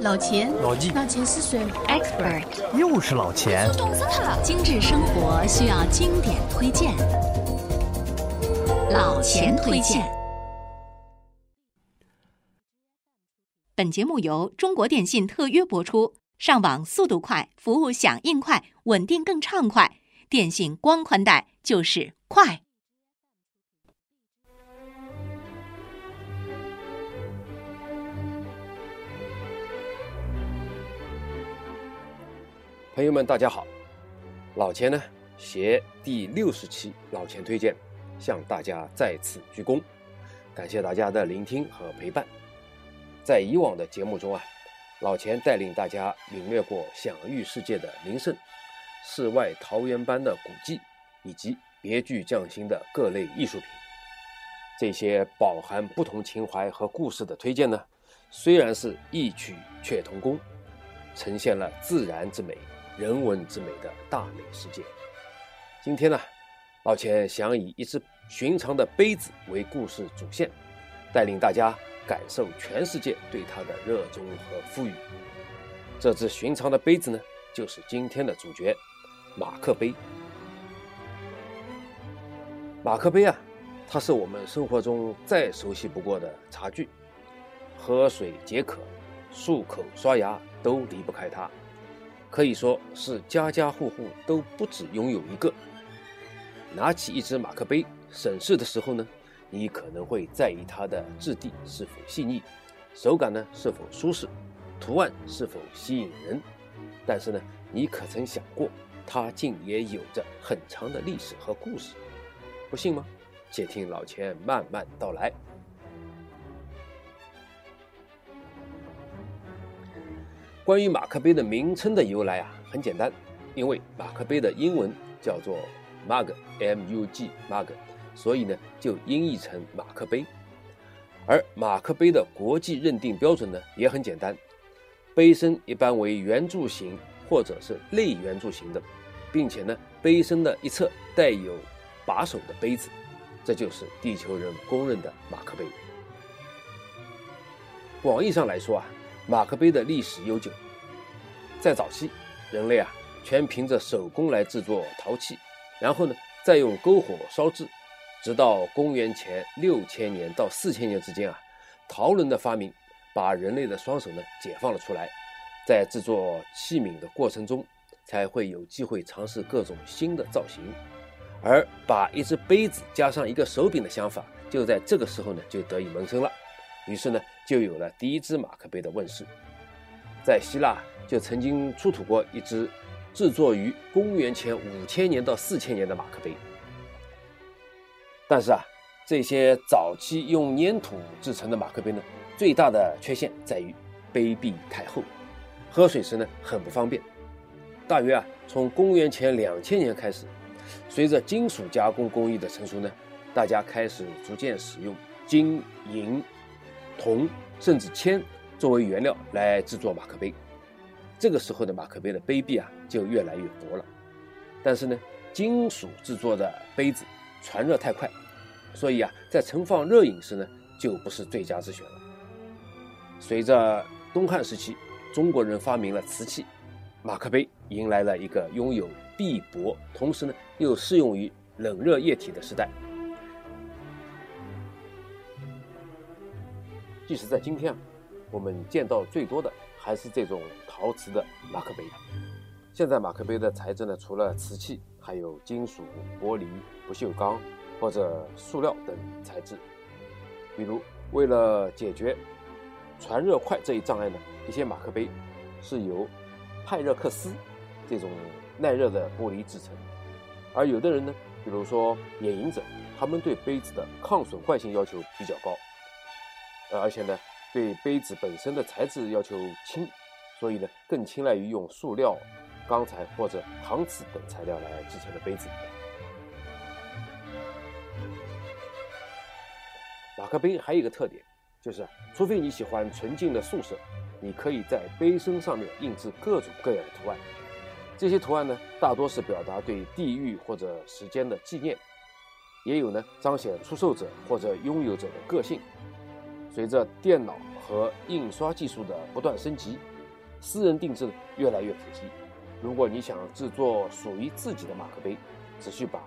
老钱，老纪，老钱是谁？Expert，又是老钱。懂死他了！精致生活需要经典推荐，老钱推荐。本节目由中国电信特约播出，上网速度快，服务响应快，稳定更畅快。电信光宽带就是快。朋友们，大家好！老钱呢，携第六十期老钱推荐，向大家再次鞠躬，感谢大家的聆听和陪伴。在以往的节目中啊，老钱带领大家领略过享誉世界的名胜、世外桃源般的古迹，以及别具匠心的各类艺术品。这些饱含不同情怀和故事的推荐呢，虽然是异曲却同工，呈现了自然之美。人文之美的大美世界。今天呢，老钱想以一只寻常的杯子为故事主线，带领大家感受全世界对它的热衷和赋予。这只寻常的杯子呢，就是今天的主角——马克杯。马克杯啊，它是我们生活中再熟悉不过的茶具，喝水解渴、漱口刷牙都离不开它。可以说是家家户户都不止拥有一个。拿起一只马克杯审视的时候呢，你可能会在意它的质地是否细腻，手感呢是否舒适，图案是否吸引人。但是呢，你可曾想过，它竟也有着很长的历史和故事？不信吗？且听老钱慢慢道来。关于马克杯的名称的由来啊，很简单，因为马克杯的英文叫做 mug，m-u-g，mug，所以呢就音译成马克杯。而马克杯的国际认定标准呢也很简单，杯身一般为圆柱形或者是类圆柱形的，并且呢杯身的一侧带有把手的杯子，这就是地球人公认的马克杯。广义上来说啊。马克杯的历史悠久，在早期，人类啊全凭着手工来制作陶器，然后呢再用篝火烧制，直到公元前六千年到四千年之间啊，陶轮的发明把人类的双手呢解放了出来，在制作器皿的过程中，才会有机会尝试各种新的造型，而把一只杯子加上一个手柄的想法，就在这个时候呢就得以萌生了。于是呢，就有了第一只马克杯的问世。在希腊就曾经出土过一只制作于公元前五千年到四千年的马克杯。但是啊，这些早期用粘土制成的马克杯呢，最大的缺陷在于杯壁太厚，喝水时呢很不方便。大约啊，从公元前两千年开始，随着金属加工工艺的成熟呢，大家开始逐渐使用金银。铜甚至铅作为原料来制作马克杯，这个时候的马克杯的杯壁啊就越来越薄了。但是呢，金属制作的杯子传热太快，所以啊，在盛放热饮时呢就不是最佳之选了。随着东汉时期，中国人发明了瓷器，马克杯迎来了一个拥有壁薄，同时呢又适用于冷热液体的时代。即使在今天，我们见到最多的还是这种陶瓷的马克杯。现在马克杯的材质呢，除了瓷器，还有金属、玻璃、不锈钢或者塑料等材质。比如，为了解决传热快这一障碍呢，一些马克杯是由派热克斯这种耐热的玻璃制成。而有的人呢，比如说野营者，他们对杯子的抗损坏性要求比较高。呃，而且呢，对杯子本身的材质要求轻，所以呢，更青睐于用塑料、钢材或者搪瓷等材料来制成的杯子。马克杯还有一个特点，就是除非你喜欢纯净的素色，你可以在杯身上面印制各种各样的图案。这些图案呢，大多是表达对地域或者时间的纪念，也有呢彰显出售者或者拥有者的个性。随着电脑和印刷技术的不断升级，私人定制越来越普及。如果你想制作属于自己的马克杯，只需把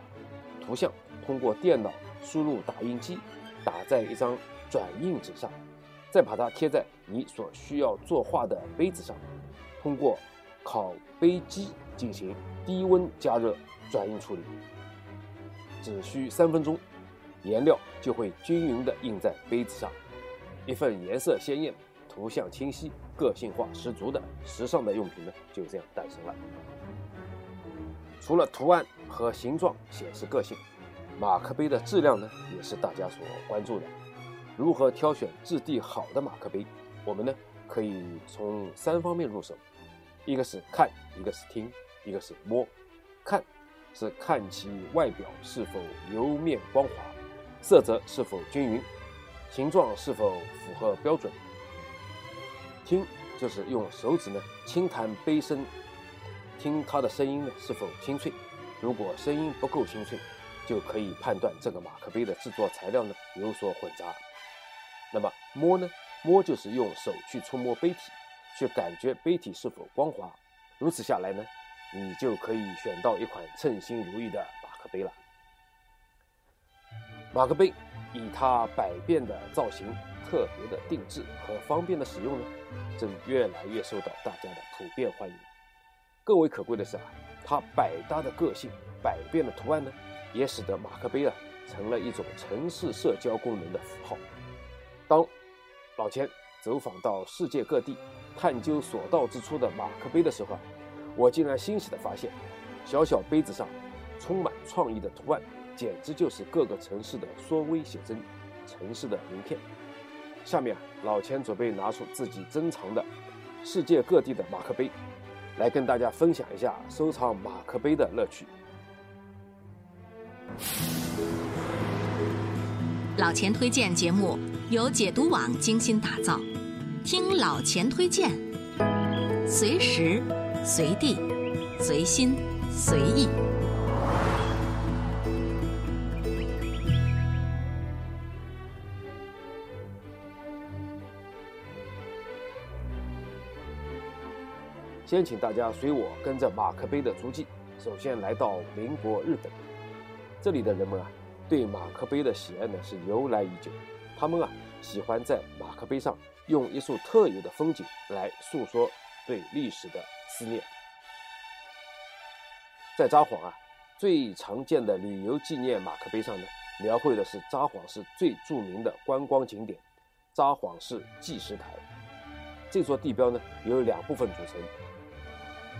图像通过电脑输入打印机，打在一张转印纸上，再把它贴在你所需要作画的杯子上，通过烤杯机进行低温加热转印处理，只需三分钟，颜料就会均匀地印在杯子上，一份颜色鲜艳、图像清晰。个性化十足的时尚的用品呢，就这样诞生了。除了图案和形状显示个性，马克杯的质量呢，也是大家所关注的。如何挑选质地好的马克杯？我们呢，可以从三方面入手：一个是看，一个是听，一个是摸。看是看其外表是否油面光滑，色泽是否均匀，形状是否符合标准。听就是用手指呢轻弹杯身，听它的声音呢是否清脆。如果声音不够清脆，就可以判断这个马克杯的制作材料呢有所混杂。那么摸呢，摸就是用手去触摸杯体，去感觉杯体是否光滑。如此下来呢，你就可以选到一款称心如意的马克杯了。马克杯以它百变的造型。特别的定制和方便的使用呢，正越来越受到大家的普遍欢迎。更为可贵的是啊，它百搭的个性、百变的图案呢，也使得马克杯啊成了一种城市社交功能的符号。当老钱走访到世界各地，探究所到之处的马克杯的时候啊，我竟然欣喜地发现，小小杯子上充满创意的图案，简直就是各个城市的缩微写真、城市的名片。下面老钱准备拿出自己珍藏的世界各地的马克杯，来跟大家分享一下收藏马克杯的乐趣。老钱推荐节目由解读网精心打造，听老钱推荐，随时随地随心随意。先请大家随我跟着马克杯的足迹，首先来到邻国日本。这里的人们啊，对马克杯的喜爱呢是由来已久。他们啊，喜欢在马克杯上用一束特有的风景来诉说对历史的思念。在札幌啊，最常见的旅游纪念马克杯上呢，描绘的是札幌市最著名的观光景点——札幌市纪石台。这座地标呢，由两部分组成。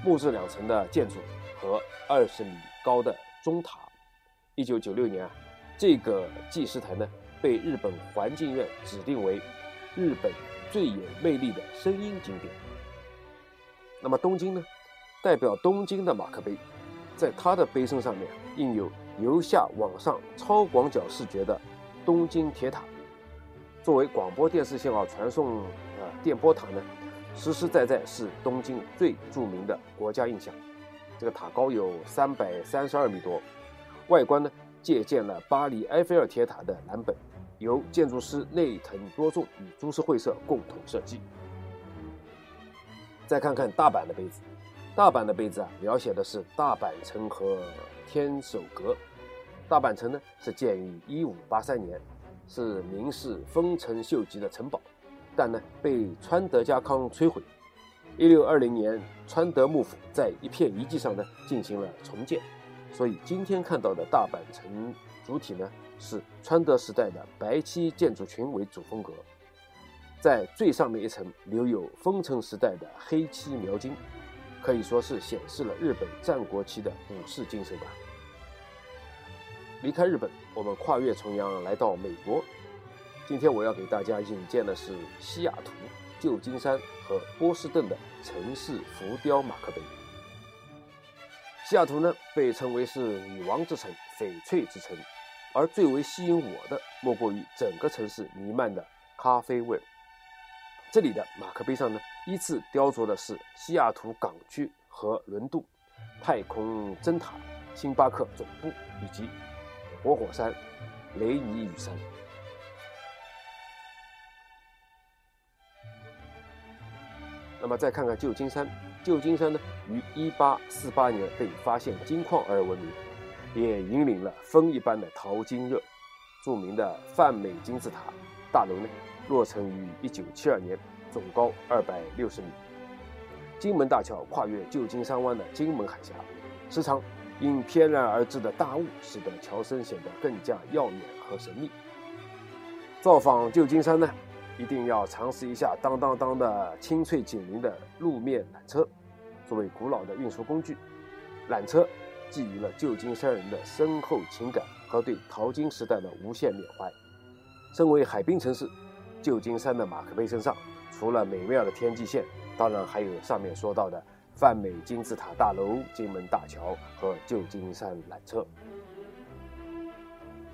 木质两层的建筑和二十米高的钟塔。一九九六年啊，这个祭石台呢被日本环境院指定为日本最有魅力的声音景点。那么东京呢，代表东京的马克杯，在它的杯身上面印有由下往上超广角视觉的东京铁塔，作为广播电视信号传送呃电波塔呢。实实在在是东京最著名的国家印象。这个塔高有三百三十二米多，外观呢借鉴了巴黎埃菲尔铁塔的蓝本，由建筑师内藤多重与株式会社共同设计。再看看大阪的杯子，大阪的杯子啊，描写的是大阪城和天守阁。大阪城呢是建于一五八三年，是明士丰臣秀吉的城堡。但呢，被川德家康摧毁。一六二零年，川德幕府在一片遗迹上呢进行了重建，所以今天看到的大阪城主体呢是川德时代的白漆建筑群为主风格，在最上面一层留有丰臣时代的黑漆描金，可以说是显示了日本战国期的武士精神吧。离开日本，我们跨越重洋来到美国。今天我要给大家引荐的是西雅图、旧金山和波士顿的城市浮雕马克杯。西雅图呢，被称为是女王之城、翡翠之城，而最为吸引我的，莫过于整个城市弥漫的咖啡味。这里的马克杯上呢，依次雕琢的是西雅图港区和轮渡、太空针塔、星巴克总部以及活火山雷尼雨山。那么再看看旧金山，旧金山呢，于1848年被发现金矿而闻名，也引领了风一般的淘金热。著名的泛美金字塔大楼呢，落成于1972年，总高260米。金门大桥跨越旧金山湾的金门海峡，时常因翩然而至的大雾，使得桥身显得更加耀眼和神秘。造访旧金山呢？一定要尝试一下当当当的清脆紧邻的路面缆车。作为古老的运输工具，缆车寄予了旧金山人的深厚情感和对淘金时代的无限缅怀。身为海滨城市，旧金山的马克杯身上，除了美妙的天际线，当然还有上面说到的泛美金字塔大楼、金门大桥和旧金山缆车。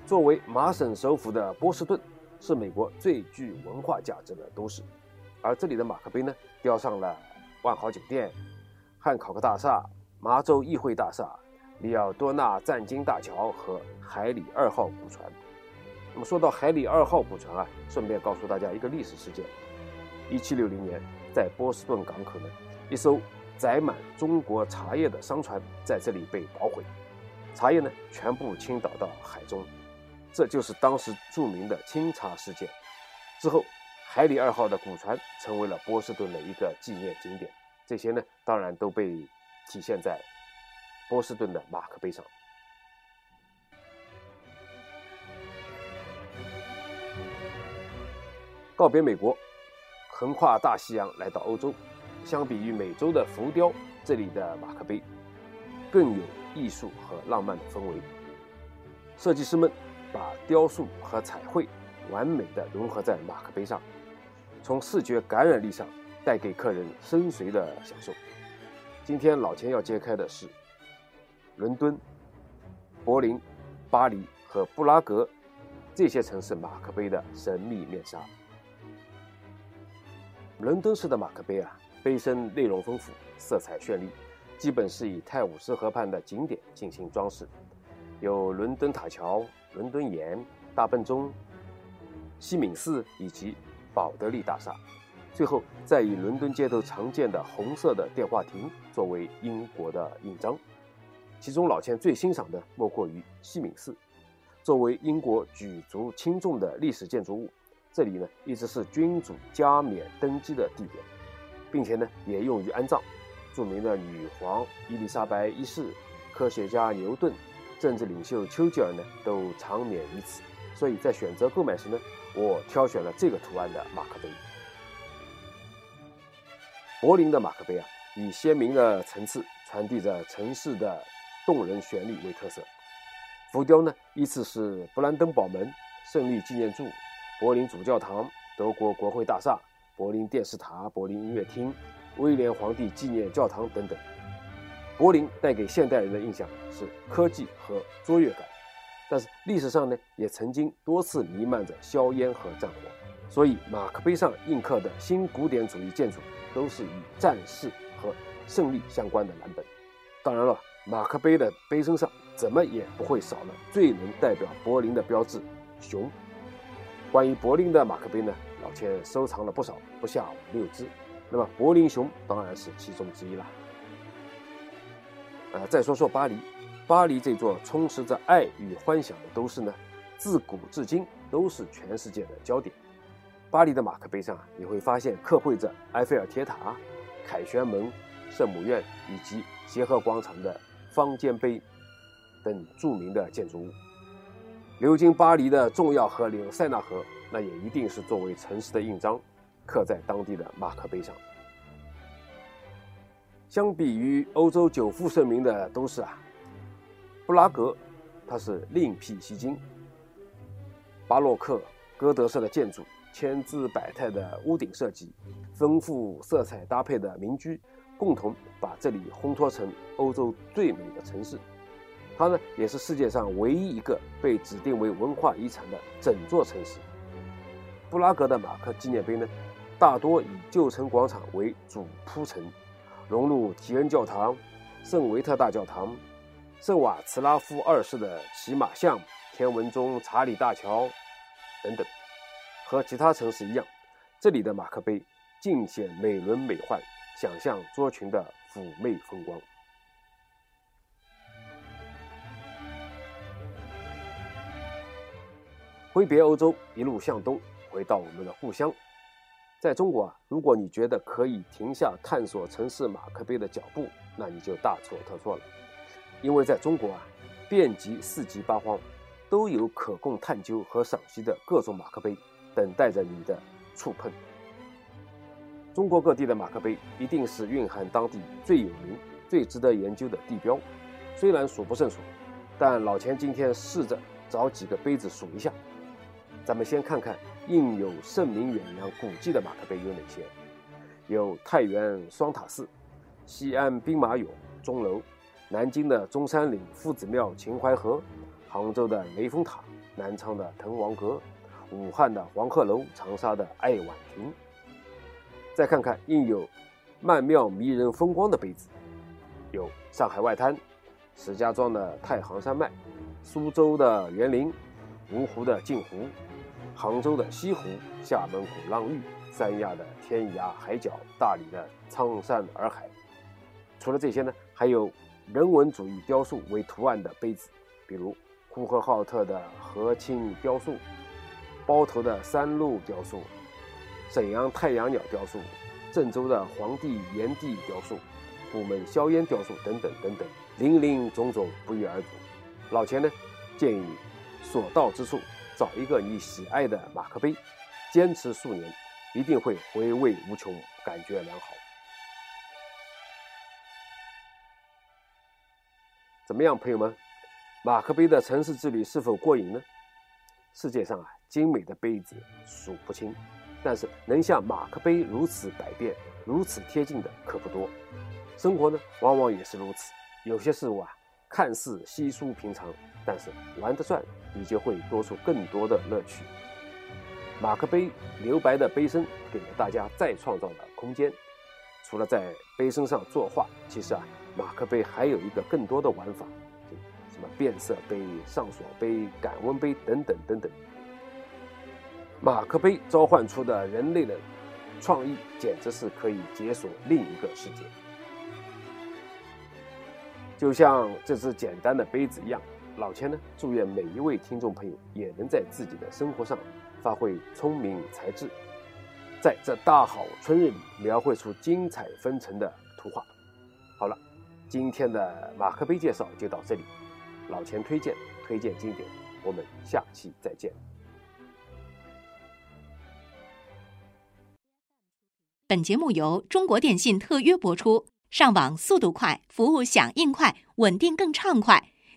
作为麻省首府的波士顿。是美国最具文化价值的都市，而这里的马克杯呢，雕上了万豪酒店、汉考克大厦、麻州议会大厦、里奥多纳赞金大桥和海里二号古船。那么说到海里二号古船啊，顺便告诉大家一个历史事件：一七六零年，在波士顿港口呢，一艘载满中国茶叶的商船在这里被捣毁，茶叶呢全部倾倒到海中。这就是当时著名的清查事件。之后，海里二号的古船成为了波士顿的一个纪念景点。这些呢，当然都被体现在波士顿的马克杯上。告别美国，横跨大西洋来到欧洲。相比于美洲的浮雕，这里的马克杯更有艺术和浪漫的氛围。设计师们。把雕塑和彩绘完美的融合在马克杯上，从视觉感染力上带给客人深邃的享受。今天老钱要揭开的是伦敦、柏林、巴黎和布拉格这些城市马克杯的神秘面纱。伦敦式的马克杯啊，杯身内容丰富，色彩绚丽，基本是以泰晤士河畔的景点进行装饰，有伦敦塔桥。伦敦眼、大笨钟、西敏寺以及宝德利大厦，最后再以伦敦街头常见的红色的电话亭作为英国的印章。其中老钱最欣赏的莫过于西敏寺，作为英国举足轻重的历史建筑物，这里呢一直是君主加冕登基的地点，并且呢也用于安葬。著名的女皇伊丽莎白一世、科学家牛顿。政治领袖丘吉尔呢，都长眠于此，所以在选择购买时呢，我挑选了这个图案的马克杯。柏林的马克杯啊，以鲜明的层次传递着城市的动人旋律为特色。浮雕呢，依次是布兰登堡门、胜利纪念柱、柏林主教堂、德国国会大厦、柏林电视塔、柏林音乐厅、威廉皇帝纪念教堂等等。柏林带给现代人的印象是科技和卓越感，但是历史上呢，也曾经多次弥漫着硝烟和战火，所以马克杯上印刻的新古典主义建筑都是与战事和胜利相关的蓝本。当然了，马克杯的杯身上怎么也不会少了最能代表柏林的标志——熊。关于柏林的马克杯呢，老千收藏了不少，不下五六只。那么柏林熊当然是其中之一了。呃，再说说巴黎，巴黎这座充斥着爱与幻想的都市呢，自古至今都是全世界的焦点。巴黎的马克杯上啊，你会发现刻绘着埃菲尔铁塔、凯旋门、圣母院以及协和广场的方尖碑等著名的建筑物。流经巴黎的重要河流塞纳河，那也一定是作为城市的印章，刻在当地的马克杯上。相比于欧洲久负盛名的都市啊，布拉格，它是另辟蹊径。巴洛克、哥德式的建筑，千姿百态的屋顶设计，丰富色彩搭配的民居，共同把这里烘托成欧洲最美的城市。它呢，也是世界上唯一一个被指定为文化遗产的整座城市。布拉格的马克纪念碑呢，大多以旧城广场为主铺陈。融入提恩教堂、圣维特大教堂、圣瓦茨拉夫二世的骑马像、天文钟查理大桥等等，和其他城市一样，这里的马克杯尽显美轮美奂、想象卓群的妩媚风光。挥别欧洲，一路向东，回到我们的故乡。在中国啊，如果你觉得可以停下探索城市马克杯的脚步，那你就大错特错了。因为在中国啊，遍及四极八荒，都有可供探究和赏析的各种马克杯，等待着你的触碰。中国各地的马克杯一定是蕴含当地最有名、最值得研究的地标，虽然数不胜数，但老钱今天试着找几个杯子数一下。咱们先看看印有盛名远扬古迹的马克杯有哪些：有太原双塔寺、西安兵马俑钟楼、南京的中山陵夫子庙秦淮河、杭州的雷峰塔、南昌的滕王阁、武汉的黄鹤楼、长沙的爱晚亭。再看看印有曼妙迷人风光的杯子，有上海外滩、石家庄的太行山脉、苏州的园林、芜湖的镜湖。杭州的西湖、厦门鼓浪屿、三亚的天涯海角、大理的苍山洱海。除了这些呢，还有人文主义雕塑为图案的杯子，比如呼和浩特的和亲雕塑、包头的山鹿雕塑、沈阳太阳鸟雕塑、郑州的黄帝炎帝雕塑、虎门硝烟雕塑等等等等，林林总总不一而足。老钱呢，建议所到之处。找一个你喜爱的马克杯，坚持数年，一定会回味无穷，感觉良好。怎么样，朋友们？马克杯的城市之旅是否过瘾呢？世界上啊，精美的杯子数不清，但是能像马克杯如此百变、如此贴近的可不多。生活呢，往往也是如此。有些事物啊，看似稀疏平常，但是玩得转。你就会多出更多的乐趣。马克杯留白的杯身给了大家再创造的空间。除了在杯身上作画，其实啊，马克杯还有一个更多的玩法，什么变色杯、上锁杯、感温杯等等等等。马克杯召唤出的人类的创意，简直是可以解锁另一个世界。就像这只简单的杯子一样。老千呢，祝愿每一位听众朋友也能在自己的生活上发挥聪明才智，在这大好春日里描绘出精彩纷呈的图画。好了，今天的马克杯介绍就到这里。老钱推荐，推荐经典，我们下期再见。本节目由中国电信特约播出，上网速度快，服务响应快，稳定更畅快。